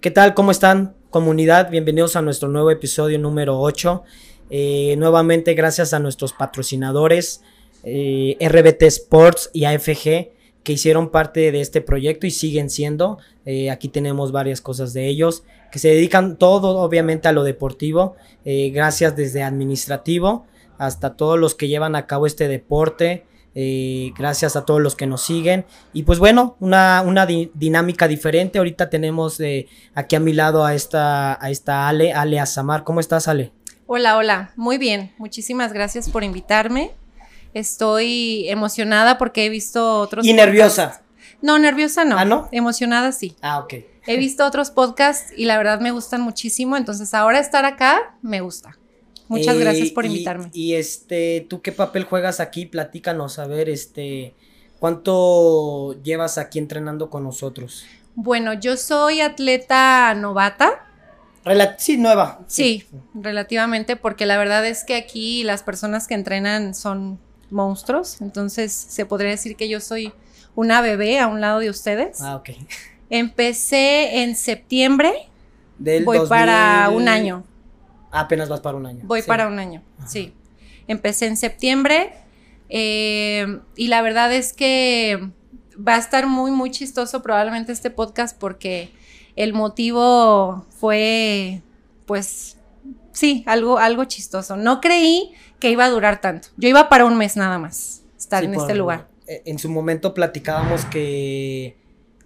¿Qué tal? ¿Cómo están, comunidad? Bienvenidos a nuestro nuevo episodio número 8. Eh, nuevamente, gracias a nuestros patrocinadores, eh, RBT Sports y AFG, que hicieron parte de este proyecto y siguen siendo. Eh, aquí tenemos varias cosas de ellos, que se dedican todo, obviamente, a lo deportivo. Gracias desde administrativo hasta todos los que llevan a cabo este deporte. Eh, gracias a todos los que nos siguen. Y pues bueno, una, una di- dinámica diferente. Ahorita tenemos eh, aquí a mi lado a esta, a esta Ale, Ale Azamar. ¿Cómo estás, Ale? Hola, hola, muy bien. Muchísimas gracias por invitarme. Estoy emocionada porque he visto otros. Y nerviosa. No, nerviosa no. ¿Ah, no? Emocionada sí. Ah, ok. He visto otros podcasts y la verdad me gustan muchísimo. Entonces ahora estar acá me gusta. Muchas Eh, gracias por y- invitarme. Y, este, ¿tú qué papel juegas aquí? Platícanos, a ver, este, ¿cuánto llevas aquí entrenando con nosotros? Bueno, yo soy atleta novata. Sí, nueva. Sí, relativamente, porque la verdad es que aquí las personas que entrenan son monstruos. Entonces se podría decir que yo soy una bebé a un lado de ustedes. Ah, ok. Empecé en septiembre, Del voy 2000 para un año, apenas vas para un año. voy Sí. para un año, Ajá. sí. Empecé en septiembre eh, y la verdad es que va a estar muy, muy chistoso probablemente este podcast porque el motivo fue, pues, sí, algo, algo chistoso. No creí que iba a durar tanto. Yo iba para un mes nada más estar Sí, en por- este lugar. eh, En su momento platicábamos que,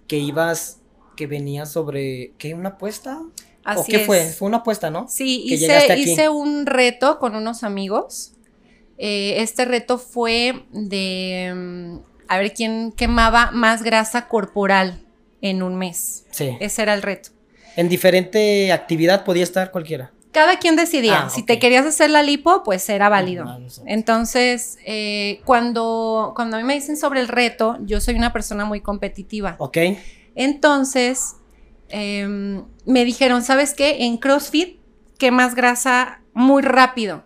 que ibas, que venías sobre, ¿qué? ¿Una apuesta? Así ¿O qué fue? es. Fue una apuesta, ¿no? Sí, que hice, un reto con unos amigos. Eh, este reto fue de mm, a ver quién quemaba más grasa corporal en un mes. Sí. Ese era el reto. En diferente actividad podía estar cualquiera. Cada quien decidía. Ah, si te querías hacer la lipo, pues era válido. Ah, no sé. Entonces, eh, cuando, cuando a mí me dicen sobre el reto, yo soy una persona muy competitiva. Ok. Entonces, em, me dijeron, ¿sabes qué? En CrossFit quemas grasa muy rápido,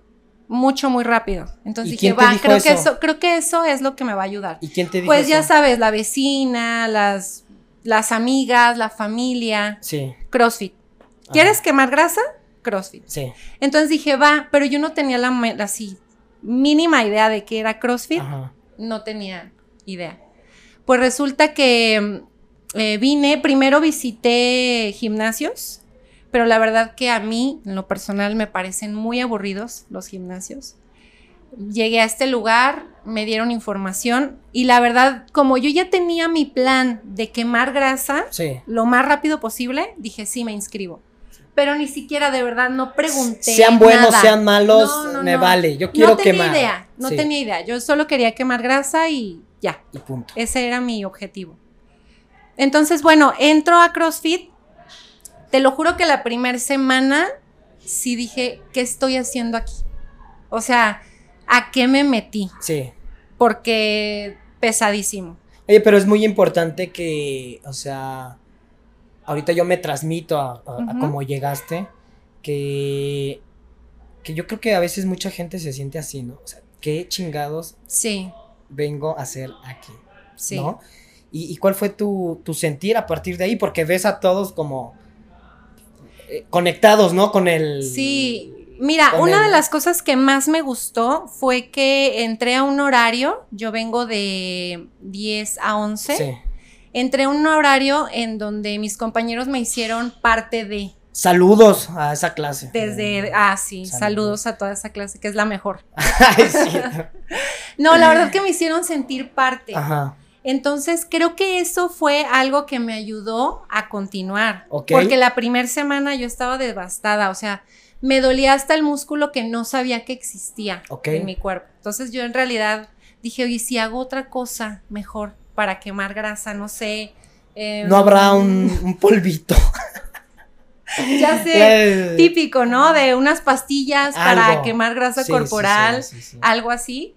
mucho, muy rápido. Entonces ¿Y dije, va, creo que eso? creo que eso es lo que me va a ayudar. ¿Y quién te dijo Pues ya sabes, la vecina, las, las amigas, la familia, Sí. CrossFit. Ajá. ¿Quieres quemar grasa? CrossFit. Sí. Entonces dije, va, pero yo no tenía la, así mínima idea de que era CrossFit Ajá. no tenía idea. Pues resulta que eh, vine, primero visité gimnasios, pero la verdad que a mí, en lo personal, me parecen muy aburridos los gimnasios. Llegué a este lugar, me dieron información y la verdad, como yo ya tenía mi plan de quemar grasa Sí. lo más rápido posible, dije, sí, me inscribo. Pero ni siquiera de verdad no pregunté. Sean buenos, nada. sean malos, No, no, me no. vale. Yo quiero no tenía quemar. idea, no Sí. tenía idea. Yo solo quería quemar grasa y ya. Y punto. Ese era mi objetivo. Entonces, bueno, entro a CrossFit. Te lo juro que la primera semana sí dije, ¿qué estoy haciendo aquí? O sea, ¿a qué me metí? Sí. Porque pesadísimo. Oye, pero es muy importante que, o sea, ahorita yo me transmito a, a- cómo llegaste, que, que yo creo que a veces mucha gente se siente así, ¿no? O sea, ¿qué chingados Sí, vengo a hacer aquí? sí. ¿No? ¿Y, y cuál fue tu, tu sentir a partir de ahí? Porque ves a todos como eh, conectados, ¿no? Con el... Sí, mira, una de las cosas que más me gustó fue que entré a un horario, yo vengo de 10 a 11, Sí. entré a un horario en donde mis compañeros me hicieron parte de, Saludos a esa clase. desde, ah, sí, Saludos. saludos a toda esa clase, que es la mejor. Ay, sí. No, la verdad que me hicieron sentir parte. Ajá. Entonces, creo que eso fue algo que me ayudó a continuar. Porque la primera semana yo estaba devastada, o sea, me dolía hasta el músculo que no sabía que existía en mi cuerpo. Entonces, yo en realidad dije, oye, si hago otra cosa mejor para quemar grasa, no sé. eh, No habrá un, un polvito. Ya sé, Eh, típico, ¿no? De unas pastillas para quemar grasa sí, corporal. sí, sí, sí. algo así.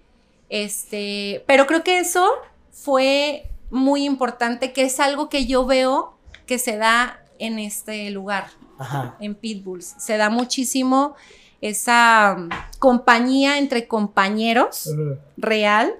Este, pero creo que eso fue muy importante, que es algo que yo veo que se da en este lugar, Ajá. en Pitbulls. Se da muchísimo esa um, compañía entre compañeros real.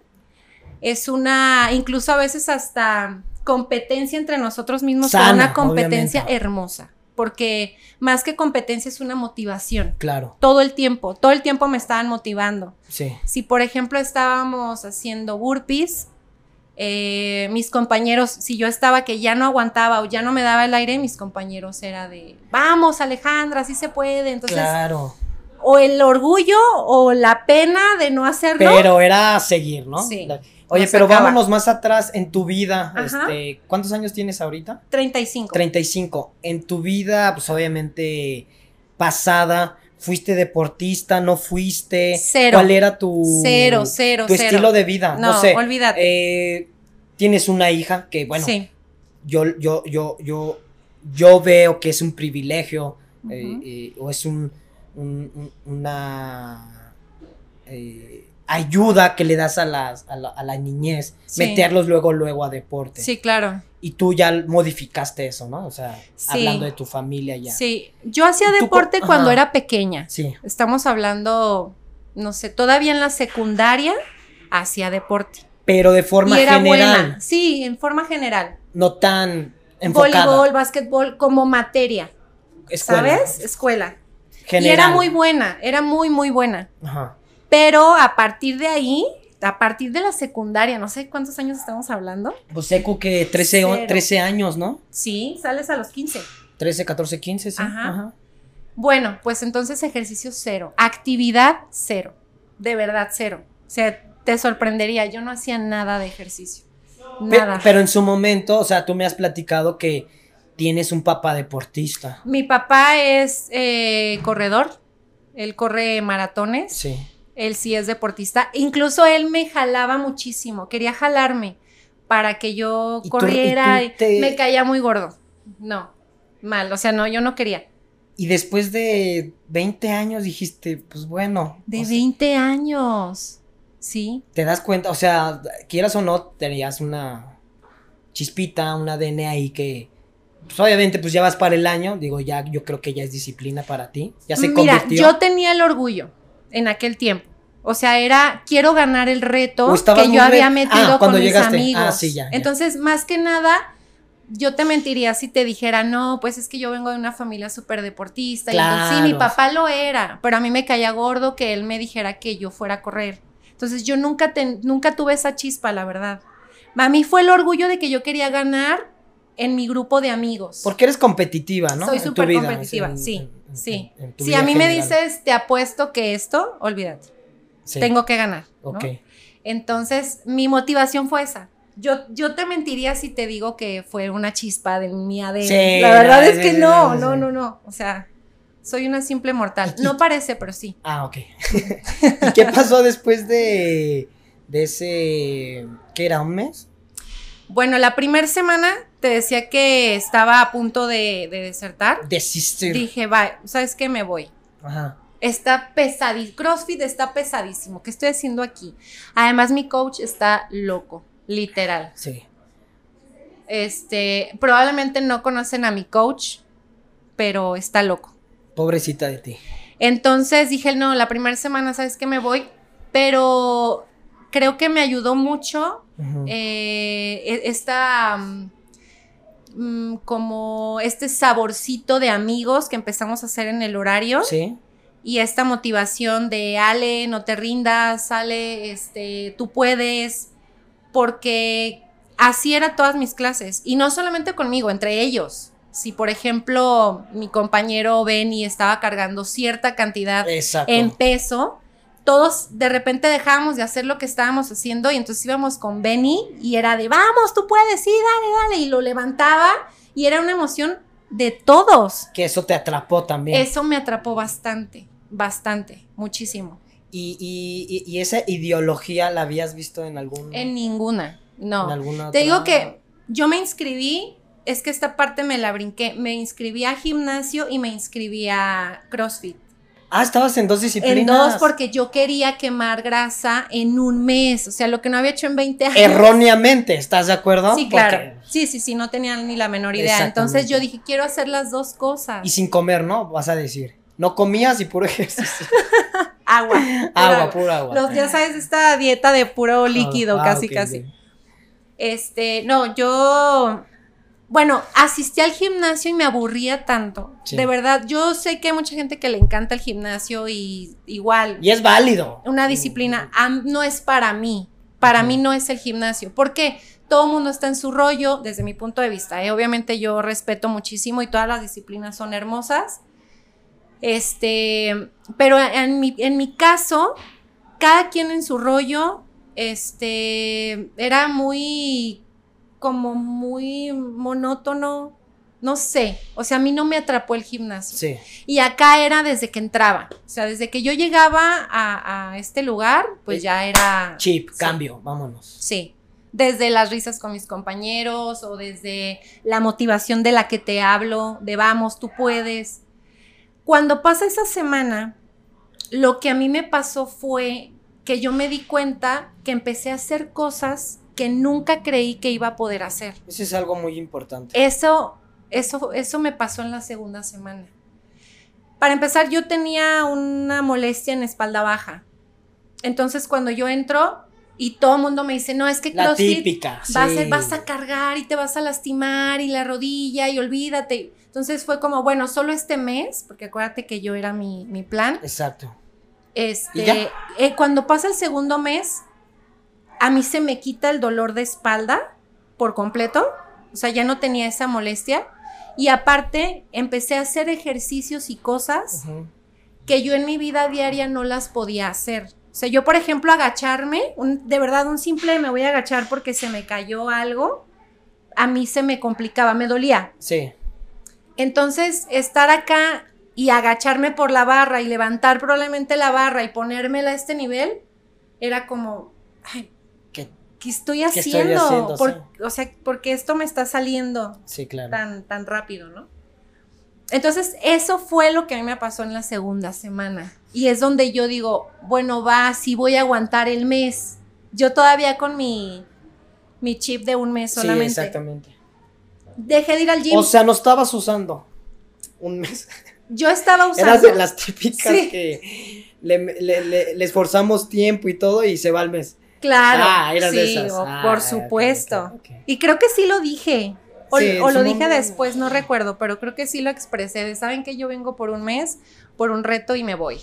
Es una, incluso a veces hasta competencia entre nosotros mismos, Sana, una competencia obviamente. hermosa. porque más que competencia es una motivación. Claro. Todo el tiempo, todo el tiempo me estaban motivando. Sí. Si por ejemplo estábamos haciendo burpees, eh, mis compañeros, si yo estaba que ya no aguantaba o ya no me daba el aire, mis compañeros era de, vamos Alejandra, así se puede. Entonces, claro. o el orgullo o la pena de no hacerlo. Pero era seguir, ¿no? Sí. Oye, pero vámonos más atrás en tu vida. Ajá. Este, ¿Cuántos años tienes ahorita? 35. 35. En tu vida, pues obviamente pasada, ¿fuiste deportista? ¿No fuiste? Cero. ¿Cuál era tu, Cero, cero, tu cero. estilo de vida? No, No, sé. olvídate. Eh, tienes una hija que, bueno, sí. yo, yo, yo, yo, yo veo que es un privilegio eh, eh, o es un, un- un- una eh, ayuda que le das a, las, a, la, a la niñez, Sí. meterlos luego, luego a deporte. Sí, claro. Y tú ya modificaste eso, ¿no? O sea, Sí. hablando de tu familia ya. Sí. Yo hacía ¿Tú co- deporte Ajá. cuando era pequeña. Sí. Estamos hablando, no sé, todavía en la secundaria hacía deporte. Pero de forma y era general, buena. Sí, en forma general. no tan enfocada. Voleibol, básquetbol como materia, escuela, ¿sabes? Escuela. General. Y era muy buena, era muy, muy buena. Ajá. Pero a partir de ahí, a partir de la secundaria, no sé cuántos años estamos hablando. Pues Seco que 13, o- Cero. 13 años, ¿no? Sí, sales a los 15. 13, 14, 15, sí. Ajá. Ajá. Bueno, pues entonces ejercicio cero, actividad cero, de verdad cero. O sea, te sorprendería, yo no hacía nada de ejercicio. Nada. pero en su momento, o sea, tú me has platicado que tienes un papá deportista. Mi papá es eh, corredor, él corre maratones, Sí. Él sí es deportista. Incluso él me jalaba muchísimo, quería jalarme para que yo Y tú- corriera. y tú te- Me caía muy gordo. No, mal, o sea, no, yo no quería. Y después de 20 años dijiste, pues bueno. De o sea, 20 años, sí. te das cuenta, o sea, quieras o no, tenías una chispita, un ADN ahí que, pues obviamente, pues ya vas para el año, digo, ya, yo creo que ya es disciplina para ti, ya se Mira, convirtió. yo tenía el orgullo en aquel tiempo. O sea, era, quiero ganar el reto ¿O estabas que yo había Ah, metido cuando con mis llegaste. Ah, amigos. sí, ya, ya. Entonces, más que nada, yo te mentiría si te dijera, no, pues es que yo vengo de una familia súper deportista. Y entonces, sí, mi Claro. papá lo era, pero a mí me caía gordo que él me dijera que yo fuera a correr. Entonces, yo nunca, te- nunca tuve esa chispa, la verdad. A mí fue el orgullo de que yo quería ganar en mi grupo de amigos. Porque eres competitiva, ¿no? Soy súper competitiva, en- sí, en- sí. en Si a mí me dices, te apuesto que esto, olvídate, Sí, tengo que ganar. ¿no? Ok. Entonces, mi motivación fue esa. Yo, yo te mentiría si te digo que fue una chispa de mi ADN. Sí, La verdad no, es que no, no, no, no. O sea, soy una simple mortal. No parece, pero sí. Ah, ok. ¿Y qué pasó después de, de ese, qué era, un mes? Bueno, la primera semana te decía que estaba a punto de, de desertar. Desistir. Dije, va, ¿sabes qué? Me voy. Ajá. Está pesadísimo. CrossFit está pesadísimo. ¿Qué estoy haciendo aquí? Además, mi coach está loco, literal. Sí. Este, probablemente no conocen a mi coach, pero está loco. Pobrecita de ti. Entonces dije, no, la primera semana, ¿sabes qué? Me voy, pero creo que me ayudó mucho eh, e- esta, mm, mm, como este saborcito de amigos que empezamos a hacer en el horario Sí. y esta motivación de Ale, no te rindas, Ale, este, tú puedes, porque así eran todas mis clases y no solamente conmigo, entre ellos. Si por ejemplo mi compañero Benny estaba cargando cierta cantidad Exacto. en peso, todos de repente dejábamos de hacer lo que estábamos haciendo y entonces íbamos con Benny y era de vamos, tú puedes, sí, dale, dale, y lo levantaba y era una emoción de todos. Que eso te atrapó también. Eso me atrapó bastante, bastante, muchísimo. Y, y, y, esa ideología la habías visto en algún. En ninguna, no. en alguna Te digo que yo me inscribí, es que esta parte me la brinqué, me inscribí a gimnasio y me inscribí a CrossFit. Ah, estabas en dos disciplinas. En dos porque yo quería quemar grasa en un mes, o sea, lo que no había hecho en 20 años. Erróneamente, ¿estás de acuerdo? Sí, claro. Porque- Sí, sí, sí, no tenía ni la menor idea. Entonces yo dije, quiero hacer las dos cosas. Y sin comer, ¿no? Vas a decir. No comías y puro ejercicio. Agua. pura agua, pura agua. Los, ya sabes, esta dieta de puro líquido, Ah, casi, ok, casi. ok. Este, no, yo, Bueno, asistí al gimnasio y me aburría tanto. Sí. De verdad, yo sé que hay mucha gente que le encanta el gimnasio y igual, Y es válido. una disciplina, no es para mí. Para mí no es el gimnasio. ¿Por qué? Todo el mundo está en su rollo, desde mi punto de vista. ¿eh? Obviamente yo respeto muchísimo y todas las disciplinas son hermosas. Este, pero en mi, en mi caso, cada quien en su rollo, este, era muy, como muy monótono, no sé, o sea, a mí no me atrapó el gimnasio. Sí. Y acá era desde que entraba, o sea, desde que yo llegaba a, a este lugar, pues ya era... Chip, Sí. cambio, vámonos. Sí, desde las risas con mis compañeros o desde la motivación de la que te hablo, de vamos, tú puedes. Cuando pasa esa semana, lo que a mí me pasó fue que yo me di cuenta que empecé a hacer cosas que nunca creí que iba a poder hacer. Eso es algo muy importante. Eso, eso, eso me pasó en la segunda semana. Para empezar, yo tenía una molestia en espalda baja. Entonces, cuando yo entro y todo el mundo me dice, no, es que La típica. vas, sí. a, vas a cargar y te vas a lastimar y la rodilla y olvídate. Entonces fue como, bueno, solo este mes, porque acuérdate que yo era mi, mi plan. Exacto. Este, eh, cuando pasa el segundo mes, a mí se me quita el dolor de espalda por completo. O sea, ya no tenía esa molestia. Y aparte, empecé a hacer ejercicios y cosas que yo en mi vida diaria no las podía hacer. O sea, yo, por ejemplo, agacharme, un- de verdad, un simple me voy a agachar porque se me cayó algo, a mí se me complicaba, me dolía. Sí. Entonces, estar acá y agacharme por la barra y levantar probablemente la barra y ponérmela a este nivel, era como, ay, ¿Qué? ¿qué estoy ¿Qué estoy haciendo? Por- Sí. O sea, porque esto me está saliendo Sí, claro. tan, tan rápido, ¿no? Entonces, eso fue lo que a mí me pasó en la segunda semana. Y es donde yo digo, bueno, va, sí voy a aguantar el mes. Yo todavía con mi, mi chip de un mes Sí, solamente. exactamente. Dejé de ir al gym. O sea, no estabas usando un mes. yo estaba usando. Eras de las típicas Sí. que le, le- le- le esforzamos tiempo y todo y se va al mes. Claro. Ah, eras sí, de esas. o- Ah, por supuesto. Y creo que sí lo dije. O, Sí, o lo dije momento. después, no recuerdo, pero creo que sí lo expresé. De, Saben que yo vengo por un mes, por un reto y me voy.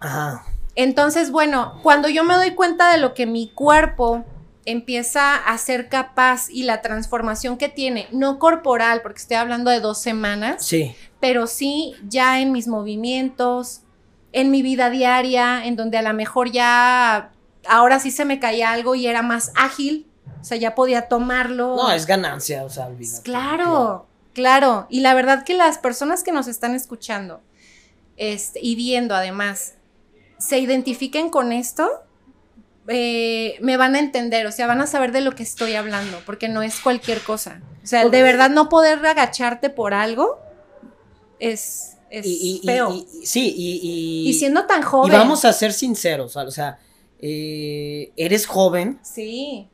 Ajá. Entonces, bueno, cuando yo me doy cuenta de lo que mi cuerpo empieza a ser capaz y la transformación que tiene, no corporal, porque estoy hablando de dos semanas, Sí. pero sí ya en mis movimientos, en mi vida diaria, en donde a lo mejor ya ahora sí se me caía algo y era más ágil, o sea, ya podía tomarlo. No, es ganancia, o sea, olvídate. Claro, claro. Y la verdad que las personas que nos están escuchando este, y viendo además, se identifiquen con esto, eh, me van a entender, o sea, van a saber de lo que estoy hablando, porque no es cualquier cosa. O sea, el de verdad no poder agacharte por algo es, es Y, y- feo. y- y- sí, y, y, Y siendo tan y joven. vamos a ser sinceros, o sea, eh, eres joven Sí,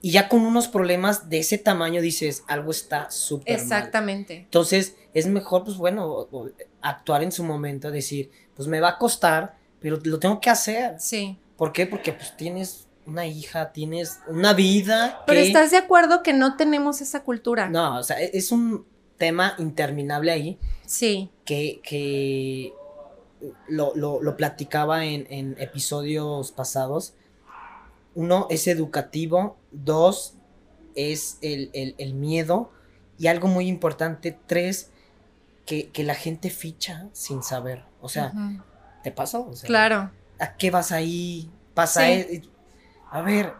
y ya con unos problemas de ese tamaño dices, algo está súper mal. exactamente. Entonces, es mejor, pues bueno, actuar en su momento, decir, pues me va a costar, pero lo tengo que hacer. Sí. ¿Por qué? Porque pues tienes una hija, tienes una vida Pero que... estás de acuerdo que no tenemos esa cultura. No, o sea, e- es un tema interminable ahí Sí, que, que lo, lo- lo platicaba en, en episodios pasados. Uno es educativo, dos es el, el- el miedo y algo muy importante, tres, que, que la gente ficha sin saber. O sea, ¿te pasa? O sea, claro. ¿A qué vas ahí? Pasa Sí. e- A ver,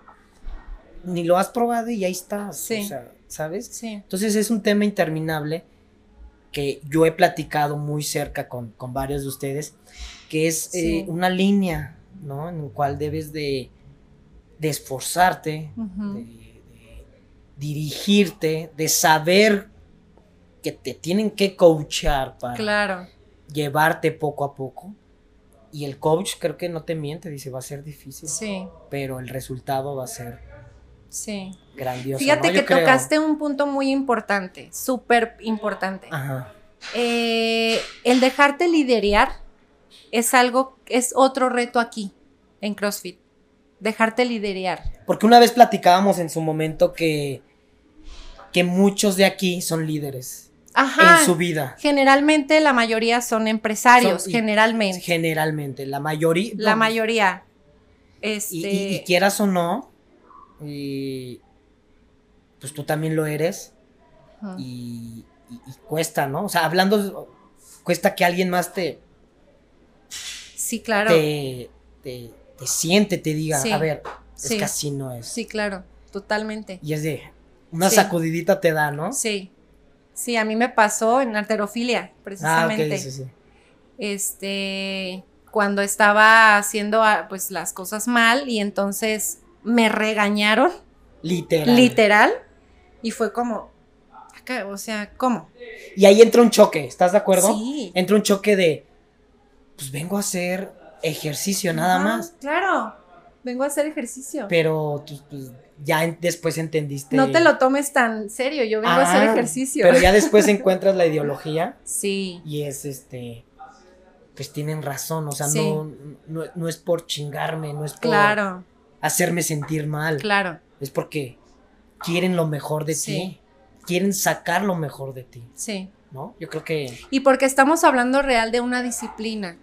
ni lo has probado y ahí estás. Sí. O sea, ¿sabes? Sí. Entonces es un tema interminable que yo he platicado muy cerca con, con varios de ustedes, que es Sí. eh, una línea, ¿no? En la cual debes de, de esforzarte, de dirigirte, de saber que te tienen que coachar para Claro. llevarte poco a poco. Y el coach creo que no te miente, dice, va a ser difícil, Sí, pero el resultado va a ser sí. Grandioso. Fíjate ¿no? que creo. tocaste un punto muy importante, súper importante. Ajá. Eh, el dejarte liderear es algo, es otro reto aquí en CrossFit. Dejarte liderear. Porque una vez platicábamos en su momento que que muchos de aquí son líderes Ajá. en su vida. Generalmente la mayoría son empresarios, Son- generalmente. Generalmente, la mayoría. la mayoría. Este, Y, y- y quieras o no, y, pues tú también lo eres. Y, y- y cuesta, ¿no? O sea, hablando, cuesta que alguien más te, sí, claro. te, te, te siente, te diga, Sí, a ver, sí. es que así no es. Sí, claro, totalmente. Y es de, una Sí. sacudidita te da, ¿no? Sí. Sí, a mí me pasó en arterofilia, Ah, precisamente. sí, sí. Este, cuando estaba haciendo ah, pues las cosas mal y entonces me regañaron, Literal. literal, y fue como, acá, o sea, ¿cómo? Y ahí entra un choque, ¿estás de acuerdo? Sí. Entra un choque de, pues vengo a hacer ejercicio nada más. Claro, vengo a hacer ejercicio. Pero tú, pues, ya después entendiste. No te lo tomes tan serio, yo vengo a hacer Ah, ejercicio. Pero ya después encuentras la ideología Sí, y es este. Pues tienen razón, o sea, Sí. no, no, no es por chingarme, no es por claro, hacerme sentir mal. claro, Es porque quieren lo mejor de Sí. ti. Quieren sacar lo mejor de ti, sí. ¿no? Yo creo que Y porque estamos hablando real de una disciplina.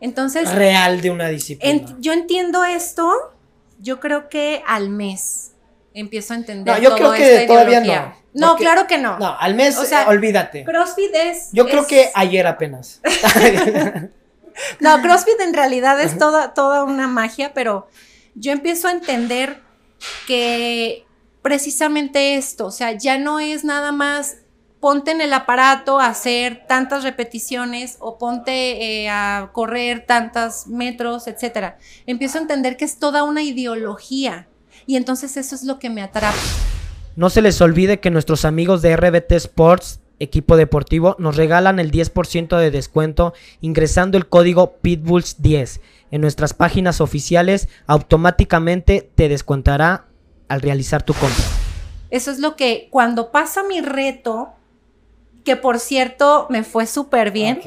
Entonces, real de una disciplina. yo entiendo esto, yo creo que al mes empiezo a entender. No, yo creo que esta todavía ideología. no, No, porque- claro que no. No, al mes, O sea, eh, olvídate. CrossFit es. Yo creo es- que ayer apenas. No, CrossFit en realidad es toda, toda una magia, pero yo empiezo a entender que precisamente esto, o sea, ya no es nada más ponte en el aparato a hacer tantas repeticiones o ponte eh, a correr tantos metros, etcétera. Empiezo a entender que es toda una ideología y entonces eso es lo que me atrapa. No se les olvide que nuestros amigos de RBT Sports, equipo deportivo, nos regalan el 10% de descuento ingresando el código Pitbulls10 en nuestras páginas oficiales. Automáticamente te descontará al realizar tu compra. Eso es lo que cuando pasa mi reto, que por cierto me fue súper bien,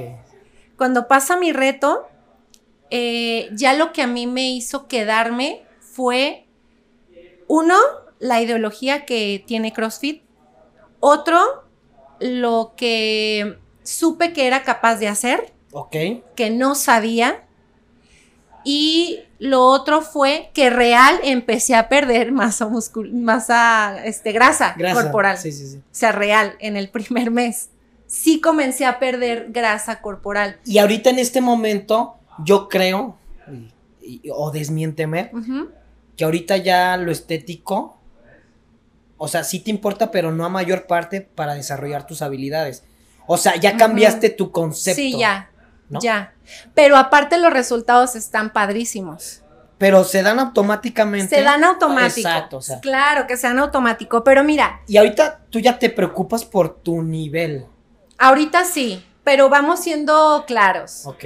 cuando pasa mi reto, eh, ya lo que a mí me hizo quedarme fue, uno, la ideología que tiene CrossFit, otro, lo que supe que era capaz de hacer, que no sabía, y lo otro fue que real empecé a perder masa muscul masa este, grasa, Grasa. corporal. Sí, sí, sí. O sea, real, en el primer mes. Sí comencé a perder grasa corporal. Y ahorita en este momento, yo creo, y- y- o desmiénteme, que ahorita ya lo estético, o sea, sí te importa, pero no a mayor parte para desarrollar tus habilidades. O sea, ya cambiaste tu concepto. Sí, ya, ¿no? ya. Pero aparte los resultados están padrísimos. Pero se dan automáticamente. Se dan automático. Exacto, o sea. Claro que se dan automático, pero mira, Y ahorita tú ya te preocupas por tu nivel. ahorita sí, pero vamos siendo claros. Ok.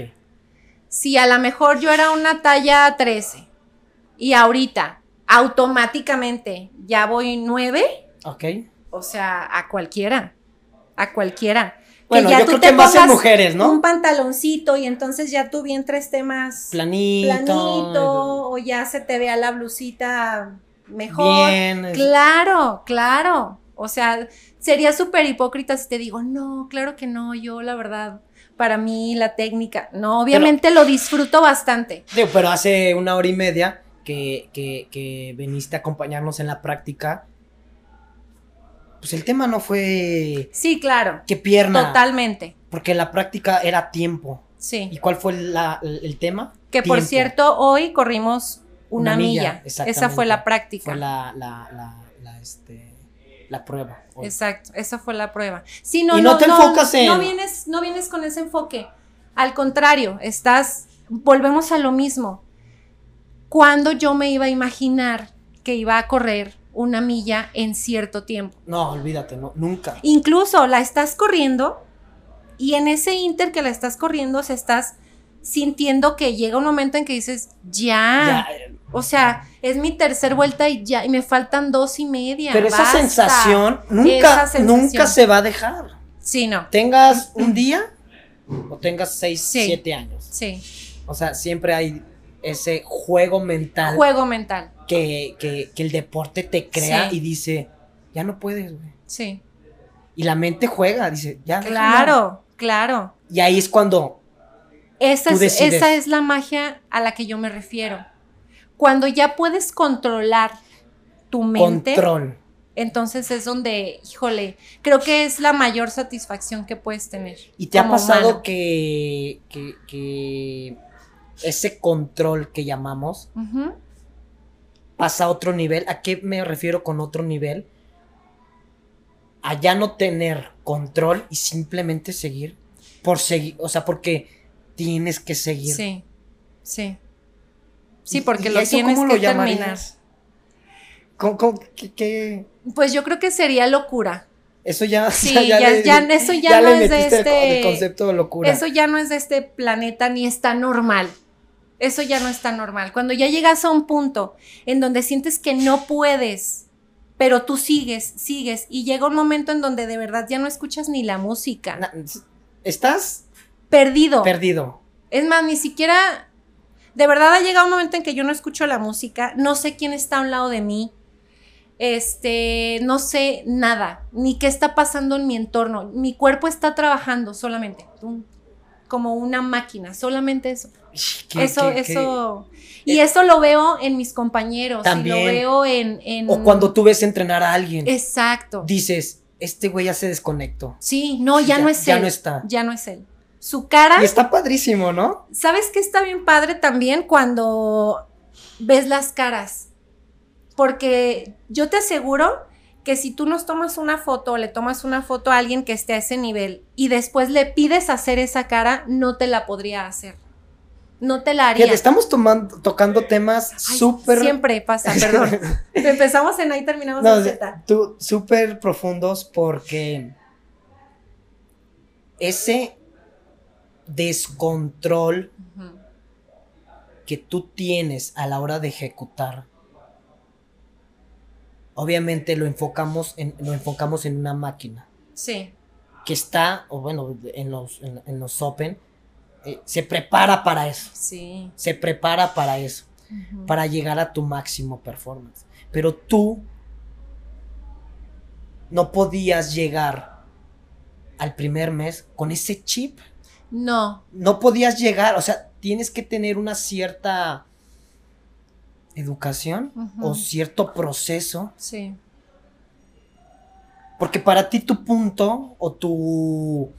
Si a lo mejor yo era una talla 13 y ahorita automáticamente ya voy 9, Ok. o sea, a cualquiera, a cualquiera. Bueno, ya yo tú creo te que más en mujeres, ¿no? Un pantaloncito y entonces ya tu vientre esté más Planito. planito o ya se te vea la blusita mejor. Bien. Claro, claro. O sea, sería súper hipócrita si te digo, no, claro que no, yo la verdad, para mí la técnica, no, obviamente lo disfruto bastante. Digo, pero hace una hora y media que, que, que viniste a acompañarnos en la práctica. Pues el tema no fue Sí, claro, qué pierna. totalmente, Porque la práctica era tiempo. ¿Y sí. cuál fue la- el tema? Que por cierto, hoy corrimos una, Una milla, milla, esa fue la práctica. Fue la, la, la, este, la prueba. hoy. Exacto, esa fue la prueba. Sí, no, Y no te enfocas en- No vienes, no vienes con ese enfoque. Al contrario, estás. Volvemos a lo mismo. Cuando yo me iba a imaginar que iba a correr una milla en cierto tiempo. No, olvídate, no, nunca. Incluso la estás corriendo y en ese inter que la estás corriendo, se estás sintiendo que llega un momento en que dices, ya. Ya, eh, O sea, es mi tercer vuelta y ya, y me faltan dos y media. pero esa sensación nunca, Esa sensación. nunca se va a dejar. Sí, no. Tengas un día o tengas seis, Sí. siete años. Sí. O sea, siempre hay ese juego mental Juego mental. Que, que, que el deporte te crea Sí. y dice, ya no puedes, güey. Sí. Y la mente juega, dice, ya. Claro, claro. Y ahí es cuando Esa Tú es, esa es la magia a la que yo me refiero. Cuando ya puedes controlar tu mente, control. entonces es donde, híjole, creo que es la mayor satisfacción que puedes tener. ¿Y te ha pasado que, que, que ese control que llamamos Ujú. Pasa a otro nivel? ¿A qué me refiero con otro nivel? A ya no tener control y simplemente seguir por seguir, o sea, porque tienes que seguir. Sí, sí. Sí, ¿Y- porque lo tienes que lo terminar. ¿Cómo- cómo- qué- qué? Pues yo creo que sería locura. Eso ya, Sí, ya- ya- eso ya no le es de el este- concepto de locura. Eso ya no es de este planeta ni está normal. Eso ya no está normal. Cuando ya llegas a un punto en donde sientes que no puedes, pero tú sigues, sigues, y llega un momento en donde de verdad ya no escuchas ni la música. Estás Perdido. perdido. es más, ni siquiera, de verdad ha llegado un momento en que yo no escucho la música, no sé quién está a un lado de mí, este, no sé nada, ni qué está pasando en mi entorno. Mi cuerpo está trabajando solamente, tum, como una máquina, solamente eso. ¿Qué- eso, qué- qué- eso. Y eso lo veo en mis compañeros, y También. lo veo en, en- O cuando tú ves entrenar a alguien, Exacto. dices, este güey ya se desconectó. Sí, no, ya, Ya- no es ya él. no está. Ya no es él. Su cara. Y está padrísimo, ¿no? ¿Sabes qué está bien padre también cuando ves las caras? Porque yo te aseguro que si tú nos tomas una foto o le tomas una foto a alguien que esté a ese nivel y después le pides hacer esa cara, no te la podría hacer. No te la haría. Fíjate, estamos tomando, tocando temas súper. Siempre pasa, perdón. Empezamos en A y terminamos No, en Z. tú- súper profundos porque ese descontrol que tú tienes a la hora de ejecutar, obviamente lo enfocamos en, lo enfocamos en una máquina Sí, que está, o bueno, en los, en, en los Open, eh, se prepara para eso, sí. se prepara para eso, para llegar a tu máximo performance. Pero tú no podías llegar al primer mes con ese chip. No, No podías llegar, o sea, tienes que tener una cierta educación o cierto proceso, sí. porque para ti tu punto o tu,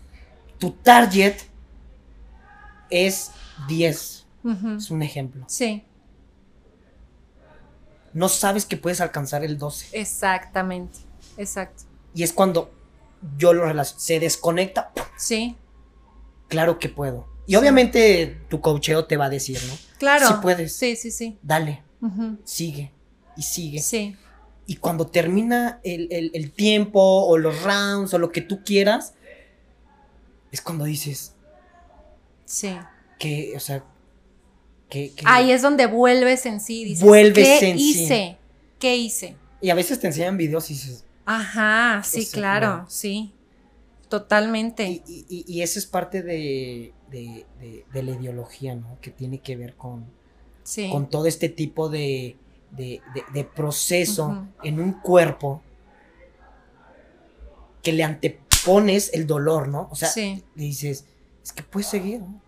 tu target es 10, Ujú. es un ejemplo. Sí, No sabes que puedes alcanzar el 12. exactamente. Exacto. Y es cuando yo lo relaciono, se desconecta. Sí, claro que puedo. Y Sí. obviamente tu coacheo te va a decir, ¿no? claro. Sí puedes. Sí, sí, sí. Dale, Sigue y sigue. Sí, Y cuando termina el, el- el tiempo o los rounds o lo que tú quieras, es cuando dices sí. que, o sea, que... que- Ahí es donde vuelves en sí. Dices, Vuelves ¿qué en sí. hice? ¿Qué hice? Y a veces te enseñan videos y dices... Ajá, sí, Eso, claro, no. sí. Totalmente. Y, y, y- y eso es parte de, de- de- de la ideología, ¿no? Que tiene que ver con, sí. con todo este tipo de, de- de- de proceso en un cuerpo que le antepones el dolor, ¿no? O sea, Sí. le dices, es que puedes seguir, ¿no?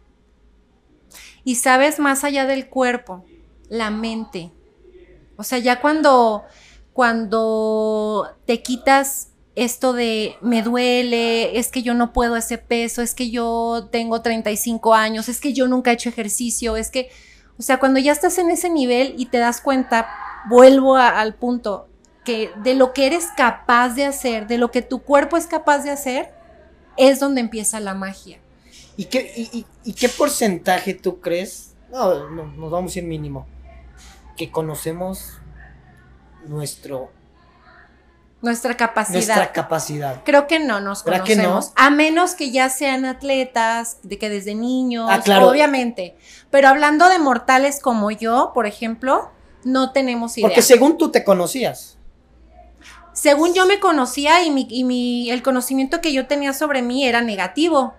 Y sabes más allá del cuerpo, la mente. O sea, ya cuando, cuando te quitas esto de me duele, es que yo no puedo ese peso, es que yo tengo 35 años, es que yo nunca he hecho ejercicio, es que, o sea, cuando ya estás en ese nivel y te das cuenta, vuelvo al punto, que de lo que eres capaz de hacer, de lo que tu cuerpo es capaz de hacer, es donde empieza la magia. ¿Y qué, y, y- y qué porcentaje tú crees? No, no, nos vamos a ir mínimo. Que conocemos nuestro, Nuestra capacidad. nuestra capacidad. Creo que no nos ¿Verdad que conocemos. A menos que ya sean atletas, de que desde niños, Ah, claro. obviamente. Pero hablando de mortales como yo, por ejemplo, no tenemos idea. Porque según tú te conocías. Según yo me conocía y, mi, y mi- el conocimiento que yo tenía sobre mí era negativo.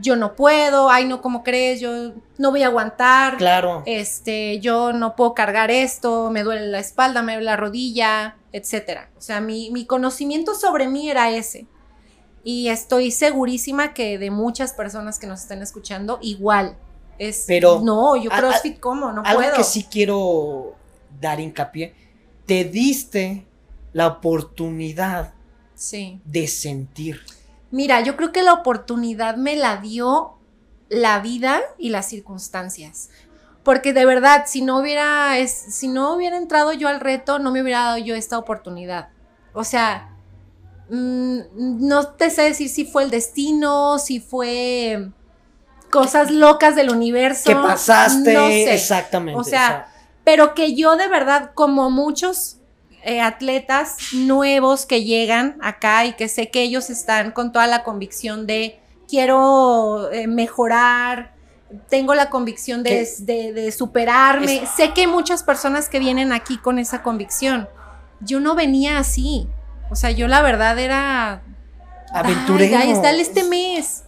Yo no puedo, ay no, ¿cómo crees? Yo no voy a aguantar. Claro. Este, yo no puedo cargar esto, me duele la espalda, me duele la rodilla, etcétera. O sea, mi, mi conocimiento sobre mí era ese. Y estoy segurísima que de muchas personas que nos están escuchando, igual. Es, Pero, no, yo a- a- CrossFit, ¿cómo? No Algo puedo. que sí quiero dar hincapié. Te diste la oportunidad Sí. de sentir. Mira, yo creo que la oportunidad me la dio la vida y las circunstancias. Porque de verdad, si no hubiera, es- si no hubiera entrado yo al reto, no me hubiera dado yo esta oportunidad. O sea, mm, no te sé decir si fue el destino, si fue cosas locas del universo. ¿Qué pasaste? No sé. Exactamente. O sea, pero que yo de verdad, como muchos eh, atletas nuevos que llegan acá y que sé que ellos están con toda la convicción de quiero eh, mejorar, tengo la convicción de, de- de superarme. Es- sé que hay muchas personas que vienen aquí con esa convicción. Yo no venía así. O sea, yo la verdad era aventurero. Guys, dale este mes.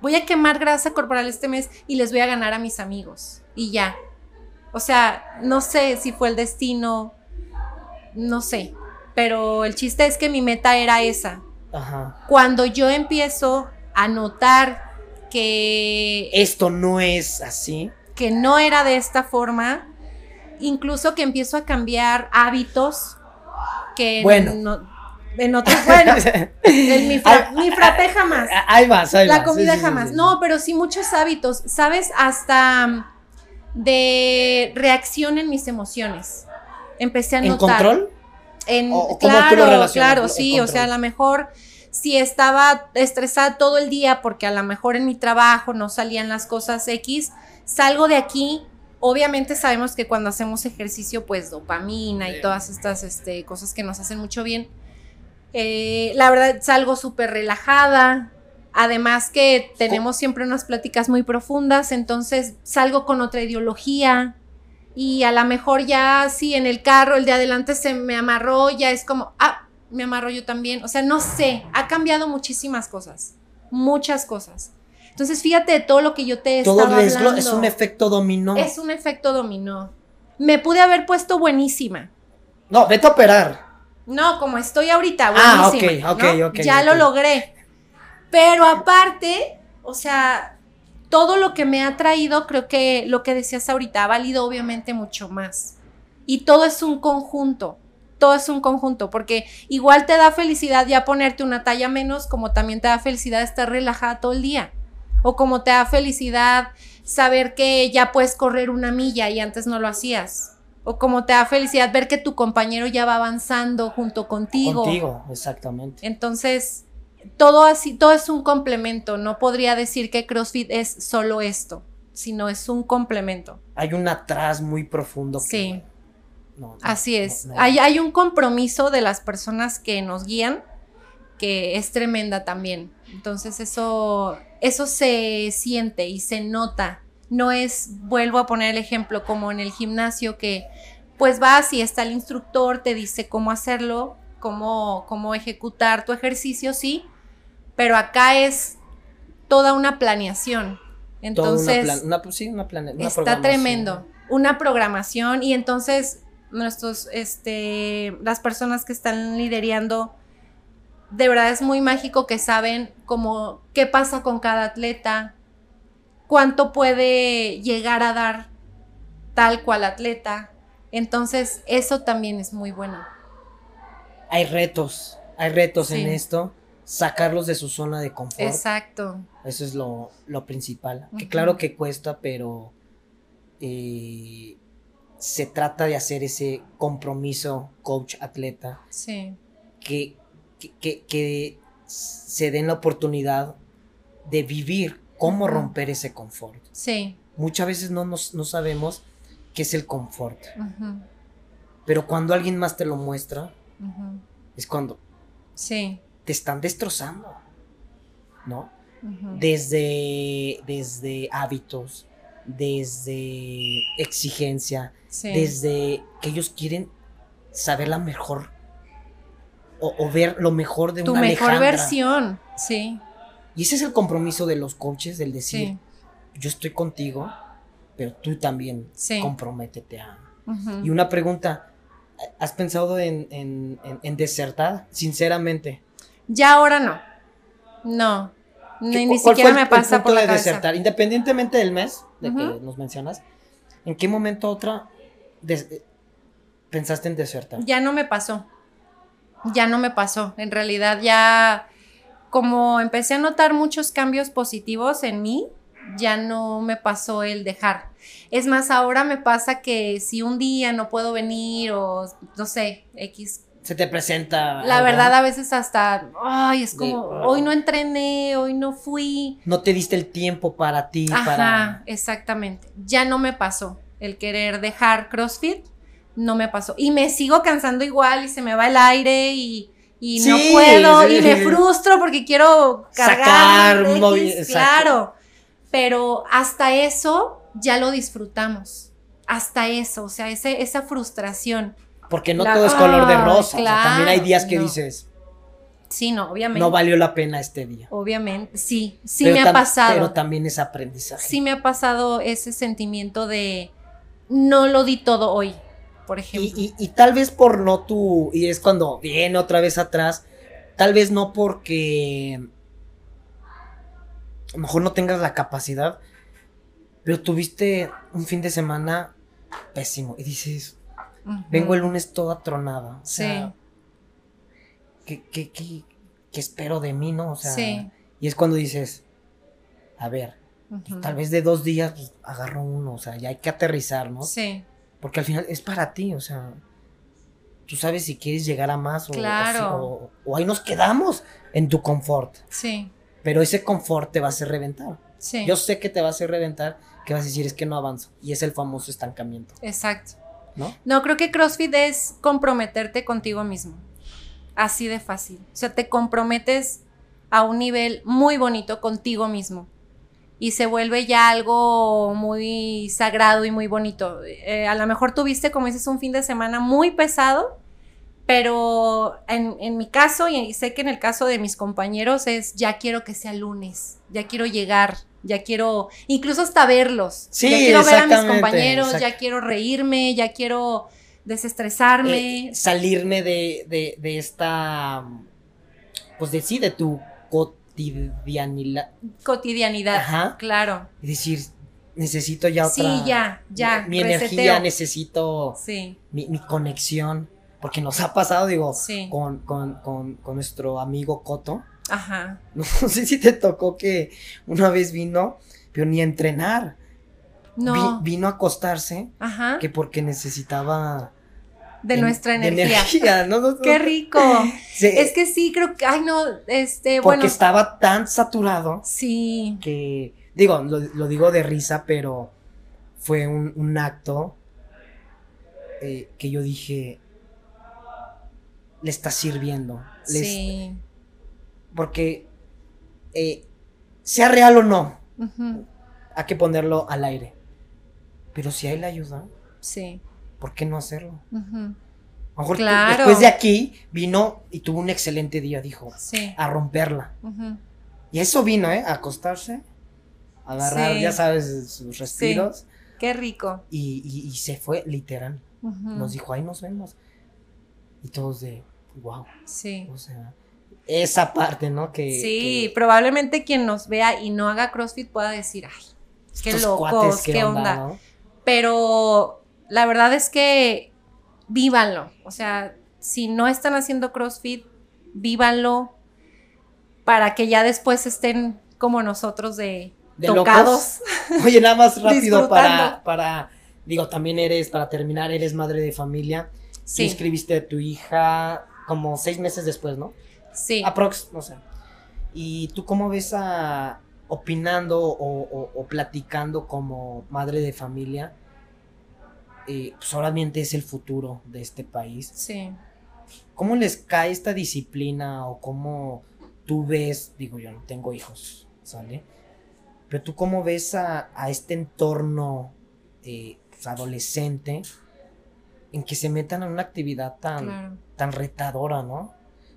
Voy a quemar grasa corporal este mes y les voy a ganar a mis amigos. Y ya. O sea, no sé si fue el destino. No sé. Pero el chiste es que mi meta era esa. Ajá. Cuando yo empiezo a notar que, Esto no es así. que no era de esta forma, incluso que empiezo a cambiar hábitos que Bueno. no- en otros, bueno, el- mi, fra- mi frappé jamás. Ahí vas, ahí La comida Sí, sí, sí, jamás. sí. No, pero sí muchos hábitos, ¿sabes? Hasta mm, de reacción en mis emociones. Empecé a ¿En notar. control? En, ¿O- o cómo tú lo claro, claro, sí. O sea, a control? lo mejor si estaba estresada todo el día porque a lo mejor en mi trabajo no salían las cosas X, salgo de aquí. Obviamente sabemos que cuando hacemos ejercicio, pues dopamina y todas estas este, cosas que nos hacen mucho bien. Eh, la verdad, salgo súper relajada. Además que tenemos siempre unas pláticas muy profundas, entonces salgo con otra ideología y a lo mejor ya si en el carro el de adelante se me amarró, ya es como, ah, me amarro yo también. O sea, no sé, ha cambiado muchísimas cosas, muchas cosas. Entonces, fíjate de todo lo que yo te Todo estaba es, hablando. es un efecto dominó. Es un efecto dominó. Me pude haber puesto buenísima. No, vete a operar. No, como estoy ahorita, Ah, buenísima. ok, ¿no? ok, ok, Ya ok. lo logré. Pero aparte, o sea, todo lo que me ha traído, creo que lo que decías ahorita ha valido obviamente mucho más. Y todo es un conjunto. Todo es un conjunto, porque igual te da felicidad ya ponerte una talla menos, como también te da felicidad estar relajada todo el día. O como te da felicidad saber que ya puedes correr una milla y antes no lo hacías. O como te da felicidad ver que tu compañero ya va avanzando junto contigo. Contigo, exactamente. Entonces, todo así, todo es un complemento. No podría decir que CrossFit es solo esto, sino es un complemento. Hay un atrás muy profundo. que- Sí. no, no, Así es. no, no. Hay, hay un compromiso de las personas que nos guían que es tremenda también. Entonces eso, eso se siente y se nota. No es, vuelvo a poner el ejemplo, como en el gimnasio que pues vas y está el instructor, te dice cómo hacerlo, cómo, cómo ejecutar tu ejercicio, sí, pero acá es toda una planeación. Entonces, una, plan- una- pues sí, una plane- una Está tremendo. Una programación y entonces nuestros, este, las personas que están liderando, de verdad es muy mágico que saben como qué pasa con cada atleta, cuánto puede llegar a dar tal cual atleta. Entonces, eso también es muy bueno. Hay retos, hay retos en esto. Sacarlos de su zona de confort. Exacto. Eso es lo, lo principal. Que claro que cuesta, pero eh, se trata de hacer ese compromiso coach-atleta Sí. que, que, que- que se den la oportunidad de vivir cómo romper ese confort. Sí. Muchas veces no, nos, no sabemos qué es el confort, pero cuando alguien más te lo muestra, es cuando Sí. te están destrozando, ¿no? Desde, desde hábitos, desde exigencia, Sí. desde que ellos quieren saber la mejor o, o ver lo mejor de tu una mejor Alejandra. versión. Sí. Y ese es el compromiso de los coaches, del decir, Sí. yo estoy contigo, pero tú también Sí. comprométete a... Y una pregunta, ¿has pensado en, en- en- en desertar? Sinceramente. Ya ahora no. No. Ni, ¿Qué- ni siquiera me el pasa punto por la de cabeza. desertar? Independientemente del mes de que nos mencionas, ¿en qué momento otra pensaste en desertar? Ya no me pasó. Ya no me pasó. En realidad ya como empecé a notar muchos cambios positivos en mí, ya no me pasó el dejar. Es más, ahora me pasa que si un día no puedo venir o no sé, X. Se te presenta. La algo? verdad a veces hasta, ay, es como, De- hoy no entrené, hoy no fui. No te diste el tiempo para ti, Ajá, para. exactamente. Ya no me pasó el querer dejar CrossFit, no me pasó. Y me sigo cansando igual y se me va el aire y, y no puedo sí. y me frustro porque quiero cargar. Sacar, X, claro. Pero hasta eso ya lo disfrutamos. Hasta eso, o sea, ese, esa frustración. Porque no La- todo es color de rosa. o sea, también hay días que no. dices, Sí, no, obviamente. no valió la pena este día. obviamente, sí, sí Pero me ha pasado. Pero también es aprendizaje. sí me ha pasado ese sentimiento de no lo di todo hoy, por ejemplo. Y, y- y tal vez por no tú, y es cuando viene otra vez atrás, tal vez no porque a lo mejor no tengas la capacidad, pero tuviste un fin de semana pésimo y dices, vengo el lunes toda tronada. O Sí. sea, ¿qué, qué, qué- qué espero de mí, no? O sea, Sí. y es cuando dices, a ver, tal vez de dos días pues, agarro uno, o sea, ya hay que aterrizar, ¿no? Sí, Porque al final es para ti, o sea, tú sabes si quieres llegar a más o, Claro. o, o ahí nos quedamos en tu confort. sí, Pero ese confort te va a hacer reventar. sí. Yo sé que te va a hacer reventar, que vas a decir es que no avanzo. Y es el famoso estancamiento, Exacto. ¿no? No, creo que CrossFit es comprometerte contigo mismo. Así de fácil. O sea, te comprometes a un nivel muy bonito contigo mismo. Y se vuelve ya algo muy sagrado y muy bonito. Eh, a lo mejor tuviste, como dices, un fin de semana muy pesado, pero en, en mi caso, y sé que en el caso de mis compañeros, es ya quiero que sea lunes, ya quiero llegar, ya quiero incluso hasta verlos. Sí, ya quiero ver a mis compañeros, ya quiero reírme, ya quiero desestresarme. Eh, salirme de, de, de esta, pues de sí, de tu cotidianidad. cotidianidad. Ajá. Claro. Y decir, necesito ya otra. Sí, ya, ya, Mi, mi energía, necesito Sí, mi, mi conexión. Porque nos ha pasado, digo, sí. con, con, con, con nuestro amigo Coto. Ajá. No sé si te tocó que una vez vino, pero ni a entrenar. No. Vi- vino a acostarse, Ajá. que porque necesitaba. De en- nuestra de energía. ¿no? Qué rico. Es que sí, creo que, ay no, este, porque bueno. estaba tan saturado Sí, que. Digo, lo, lo digo de risa, pero fue un, un acto eh, que yo dije. Le está sirviendo. le sí. porque eh, sea real o no, hay que ponerlo al aire. Pero si hay la ayuda, Sí. ¿por qué no hacerlo? A lo mejor Claro. después de aquí vino y tuvo un excelente día, dijo, Sí. a romperla. ujú, Y eso vino, ¿eh? A acostarse, a agarrar, Sí. ya sabes, sus respiros. Qué rico. Y, y- y se fue, literal. Nos dijo, ahí nos vemos. Y todos de, wow. Sí. O sea, esa parte, ¿no? Que, Sí, que probablemente quien nos vea y no haga CrossFit pueda decir, ay, qué estos locos, cuates, qué, onda. ¿no? Pero la verdad es que vívanlo. O sea, si no están haciendo CrossFit, vívanlo para que ya después estén como nosotros de, De tocados. Oye, nada más rápido para, para, digo, también eres, para terminar, eres madre de familia. Tú Sí, inscribiste a tu hija como seis meses después, ¿no? sí. Aprox, no sé. ¿Y tú cómo ves a opinando o, o- o platicando como madre de familia? Eh, pues obviamente es el futuro de este país. Sí. ¿Cómo les cae esta disciplina o cómo tú ves, digo yo no tengo hijos, ¿sale? Pero tú cómo ves a, a este entorno eh, pues, adolescente en que se metan en una actividad tan, Claro. tan retadora, ¿no?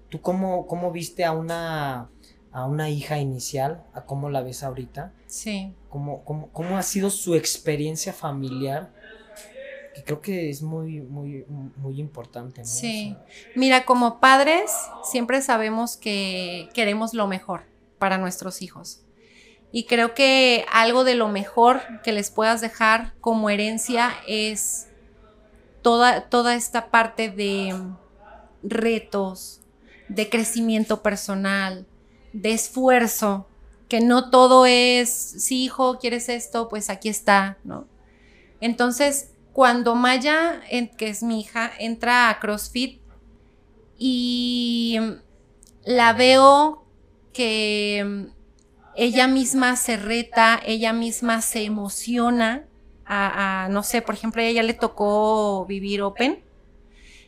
¿Tú cómo, cómo viste a una, a una hija inicial, a cómo la ves ahorita. Sí. ¿Cómo, cómo, cómo ha sido su experiencia familiar? Que creo que es muy, muy, muy importante. ¿no? Sí. Mira, como padres, siempre sabemos que queremos lo mejor para nuestros hijos. Y creo que algo de lo mejor que les puedas dejar como herencia es toda, toda esta parte de retos, de crecimiento personal, de esfuerzo, que no todo es, sí, hijo, quieres esto, pues aquí está, ¿no? Entonces, cuando Maya, que es mi hija, entra a CrossFit y la veo que ella misma se reta, ella misma se emociona a, no sé, por ejemplo, a ella le tocó vivir Open.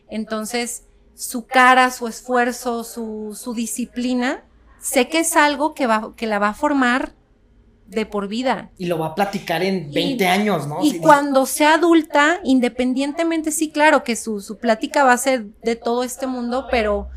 Entonces, su cara, su esfuerzo, su, su disciplina, sé que es algo que, va, que la va a formar de por vida. Y lo va a platicar en 20 años, ¿no? Y cuando sea adulta, independientemente, sí, claro que su, su plática va a ser de todo este mundo, pero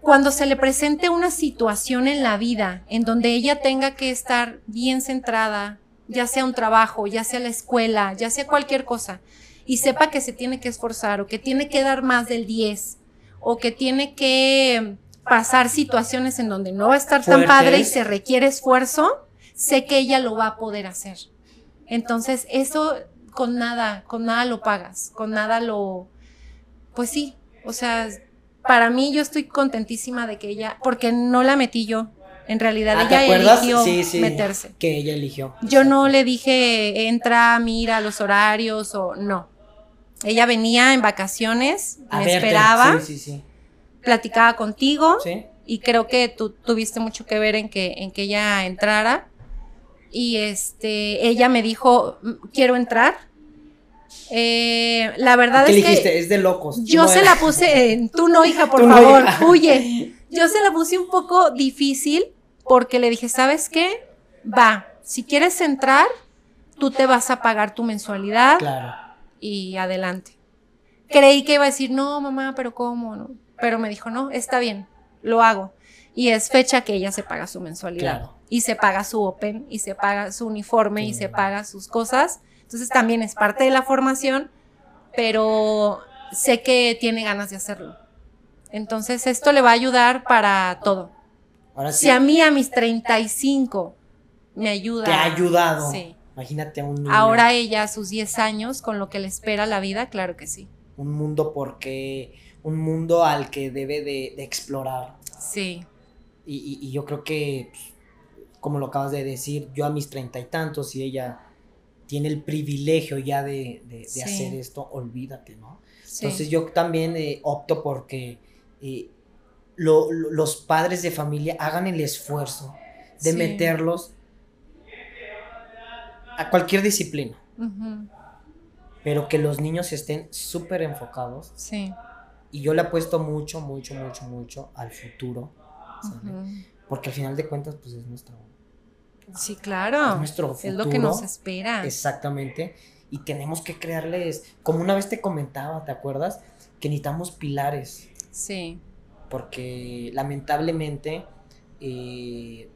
cuando se le presente una situación en la vida en donde ella tenga que estar bien centrada, ya sea un trabajo, ya sea la escuela, ya sea cualquier cosa, y sepa que se tiene que esforzar o que tiene que dar más del 10 o que tiene que pasar situaciones en donde no va a estar tan padre y se requiere esfuerzo, sé que ella lo va a poder hacer. Entonces, eso con nada, con nada lo pagas, con nada lo, pues sí, o sea, para mí yo estoy contentísima de que ella, porque no la metí yo, en realidad Ah, ¿te ella eligió Sí, sí, meterse. Que ella eligió. Yo no le dije, entra, mira los horarios o no. Ella venía en vacaciones, A me verte. esperaba, Sí, platicaba contigo y creo que tú tuviste mucho que ver en que, en que ella entrara. Y este, ella me dijo, "Mm, quiero entrar. Eh, la verdad ¿Qué es dijiste? que Es de locos. yo No se la puse, en, tú no, hija, por no, favor, huye. Yo se la puse un poco difícil porque le dije, ¿sabes qué? Va, si quieres entrar, tú te vas a pagar tu mensualidad Claro. y adelante. Creí que iba a decir, no, mamá, pero ¿cómo? No? Pero me dijo, no, está bien, lo hago. Y es fecha que ella se paga su mensualidad. Claro. Y se paga su Open, y se paga su uniforme, y se paga sus cosas. Entonces también es parte de la formación, pero sé que tiene ganas de hacerlo. Entonces esto le va a ayudar para todo. Ahora sí. Si a mí a mis 35 me ayuda. te ha ayudado. Sí. Imagínate a un niño. Ahora ella a sus 10 años, con lo que le espera la vida, claro que sí. Un mundo porque. Un mundo al que debe de, de explorar. Sí, Y, y- y yo creo que, pues, como lo acabas de decir, yo a mis treinta y tantos y ella tiene el privilegio ya de, de- de Sí. hacer esto, olvídate, ¿no? sí. Entonces yo también eh, opto porque eh, lo- lo- los padres de familia hagan el esfuerzo de Sí. meterlos a cualquier disciplina, pero que los niños estén súper enfocados. Sí. Y yo le apuesto mucho, mucho, mucho, mucho al futuro, ujú. porque al final de cuentas, pues es nuestro, Sí, claro. es nuestro Es lo que futuro. nos espera. Exactamente. Y tenemos que crearles, como una vez te comentaba, ¿te acuerdas? Que necesitamos pilares. Sí. porque lamentablemente eh,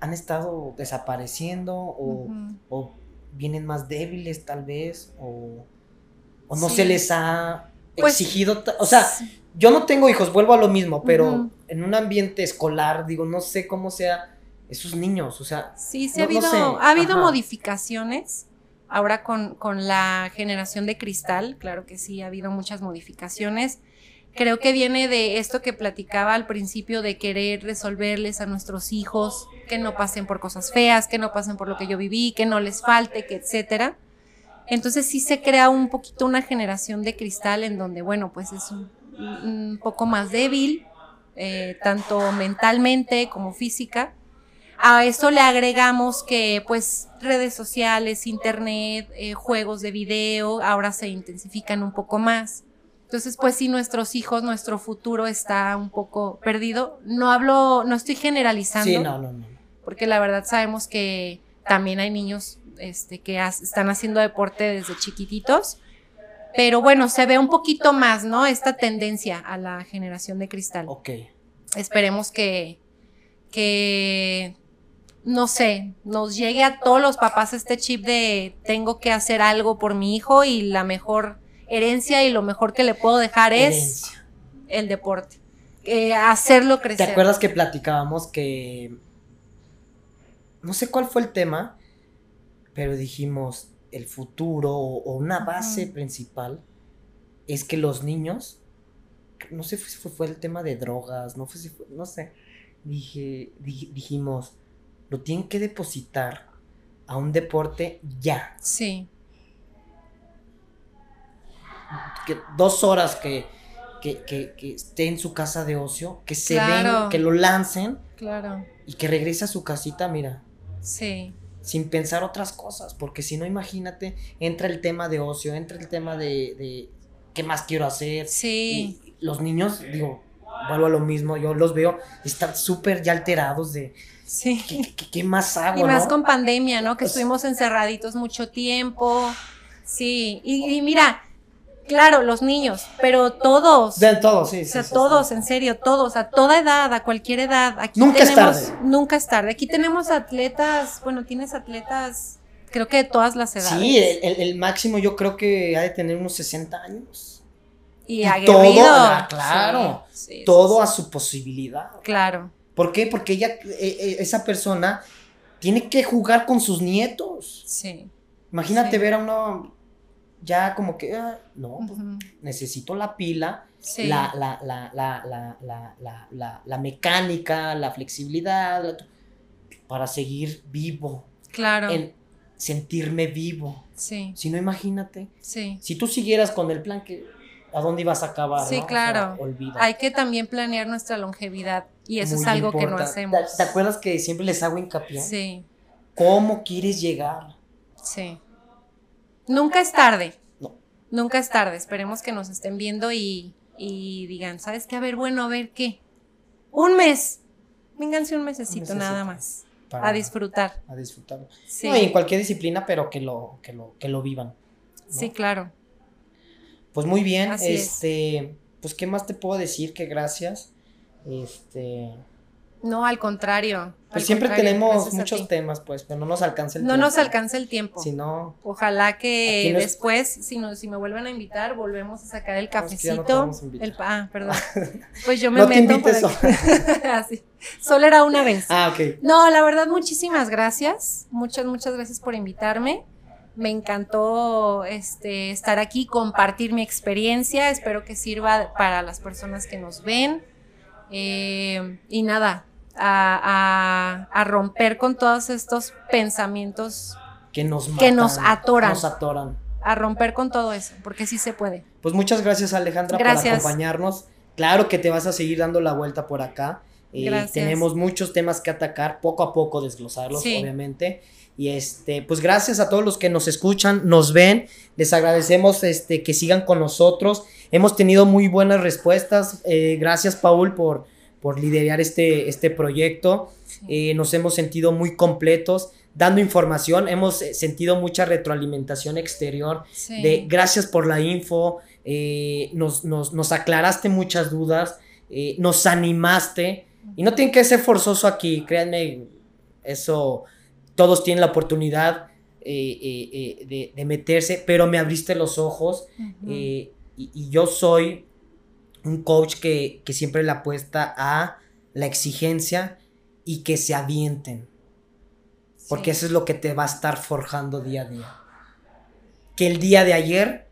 han estado desapareciendo o, o vienen más débiles tal vez o, o no Sí. se les ha Pues, exigido, o sea, yo no tengo hijos, vuelvo a lo mismo, pero en un ambiente escolar, digo, no sé cómo sea esos niños, o sea, Sí, sí No- ha no habido, sé, ha habido ajá. modificaciones. Ahora con, con la generación de cristal, claro que sí, ha habido muchas modificaciones. Creo que viene de esto que platicaba al principio de querer resolverles a nuestros hijos que no pasen por cosas feas, que no pasen por lo que yo viví, que no les falte, que etcétera. Entonces sí se crea un poquito una generación de cristal en donde, bueno, pues es un, un poco más débil, eh, tanto mentalmente como física. A eso le agregamos que pues redes sociales, internet, eh, juegos de video, ahora se intensifican un poco más. Entonces, pues sí, nuestros hijos, nuestro futuro está un poco perdido. No hablo, no estoy generalizando, sí, no, no, no. porque la verdad sabemos que también hay niños este, que están haciendo deporte desde chiquititos, Pero bueno, se ve un poquito más, ¿no? Esta tendencia a la generación de cristal. Ok. Esperemos que, que, no sé, nos llegue a todos los papás este chip de tengo que hacer algo por mi hijo y la mejor herencia y lo mejor que le puedo dejar es Herencia. el deporte. Eh, hacerlo crecer. ¿Te acuerdas que platicábamos que... No sé cuál fue el tema, pero dijimos el futuro o, una base principal es que los niños, no sé si fue, fue el tema de drogas, no, fue si fue- no sé, dije, di- dijimos, lo tienen que depositar a un deporte ya. Sí, que dos horas que, que, que- que esté en su casa de ocio, que se Claro. ven, que lo lancen claro. y que regrese a su casita, mira, Sí, sin pensar otras cosas, porque si no, imagínate, entra el tema de ocio, entra el tema de, de qué más quiero hacer. sí. Y los niños, digo, vuelvo a lo mismo, yo los veo, están súper ya alterados de Sí. ¿qué, qué- qué más hago, Y más no? con pandemia, ¿no? Que Pues- estuvimos encerraditos mucho tiempo. Sí, y, y mira, claro, los niños, pero todos. De todo, sí. o sea, sí, todos, sí. en serio, todos, a toda edad, a cualquier edad. Aquí Nunca es tenemos, tarde. Nunca es tarde. Aquí tenemos atletas, bueno, tienes atletas, creo que de todas las edades. Sí, el, el- el máximo yo creo que ha de tener unos 60 años. y y aguerrido. todo, ah, claro, todo a su posibilidad. Claro, ¿Por qué? Porque ella, eh, esa persona tiene que jugar con sus nietos. sí. Imagínate ver a uno ya como que, ah, no, pues, necesito la pila, Sí. la, la, la, la, la, la, la, la- la mecánica, la flexibilidad, para seguir vivo, Claro. en sentirme vivo. Sí, Si no, imagínate, sí. si tú siguieras con el plan que, ¿a dónde ibas a acabar? Sí, no? O sea, claro. olvida. Hay que también planear nuestra longevidad y eso es algo que no hacemos. ¿Te, te acuerdas que siempre les hago hincapié? Sí, ¿Cómo quieres llegar? sí. Nunca es tarde. No. Nunca es tarde. Esperemos que nos estén viendo y, y digan, ¿sabes qué? A ver, bueno, a ver qué. Un mes. Vénganse un mesecito, Un nada más. Para- A disfrutar. a disfrutarlo. Sí, No, y en cualquier disciplina, pero que lo, que lo, que lo vivan. ¿no? sí, claro. Pues muy bien, Así es. este, pues qué más te puedo decir que gracias. Este, No, al contrario. pues al siempre contrario, tenemos muchos temas, pues, pero no nos alcanza el No tiempo. nos alcanza el tiempo. Si no, Ojalá que no es- después, si, no, si me vuelven a invitar, volvemos a sacar el No, es que cafecito. no te el, pa- ah, perdón. Pues yo me no te meto invites. por aquí. Así. Solo era una vez. ah, ok. No, la verdad, muchísimas gracias. Muchas, muchas gracias por invitarme. Me encantó este, estar aquí, compartir mi experiencia. Espero que sirva para las personas que nos ven. Eh, y nada, a, a- a romper con todos estos pensamientos, Que nos Que nos atoran. Nos atoran. a romper con todo eso, porque sí se puede. Pues muchas gracias Alejandra Gracias. por acompañarnos. Claro que te vas a seguir dando la vuelta por acá. Eh, tenemos muchos temas que atacar, poco a poco desglosarlos, Sí. obviamente. Y este, pues gracias a todos los que nos escuchan, nos ven. Les agradecemos este, que sigan con nosotros. Hemos tenido muy buenas respuestas. Eh, gracias, Paul, por, por liderar este, este proyecto. Eh, nos hemos sentido muy completos dando información. Hemos eh, sentido mucha retroalimentación exterior Sí. de gracias por la info, eh, nos, nos- nos aclaraste muchas dudas, eh, nos animaste. Y no tiene que ser forzoso aquí, créanme, eso todos tienen la oportunidad de, de meterse, pero me abriste los ojos y yo soy un coach que, que siempre le apuesta a la exigencia y que se avienten, porque eso es lo que te va a estar forjando día a día. Que el día de ayer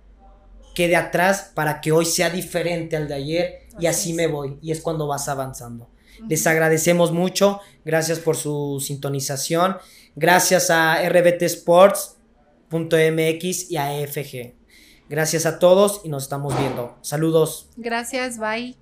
quede atrás para que hoy sea diferente al de ayer y Así me voy. Y es cuando vas avanzando. Les agradecemos mucho, gracias por su sintonización, gracias a rbtsports.mx y a EFG. Gracias a todos y nos estamos viendo. Saludos. Gracias, bye.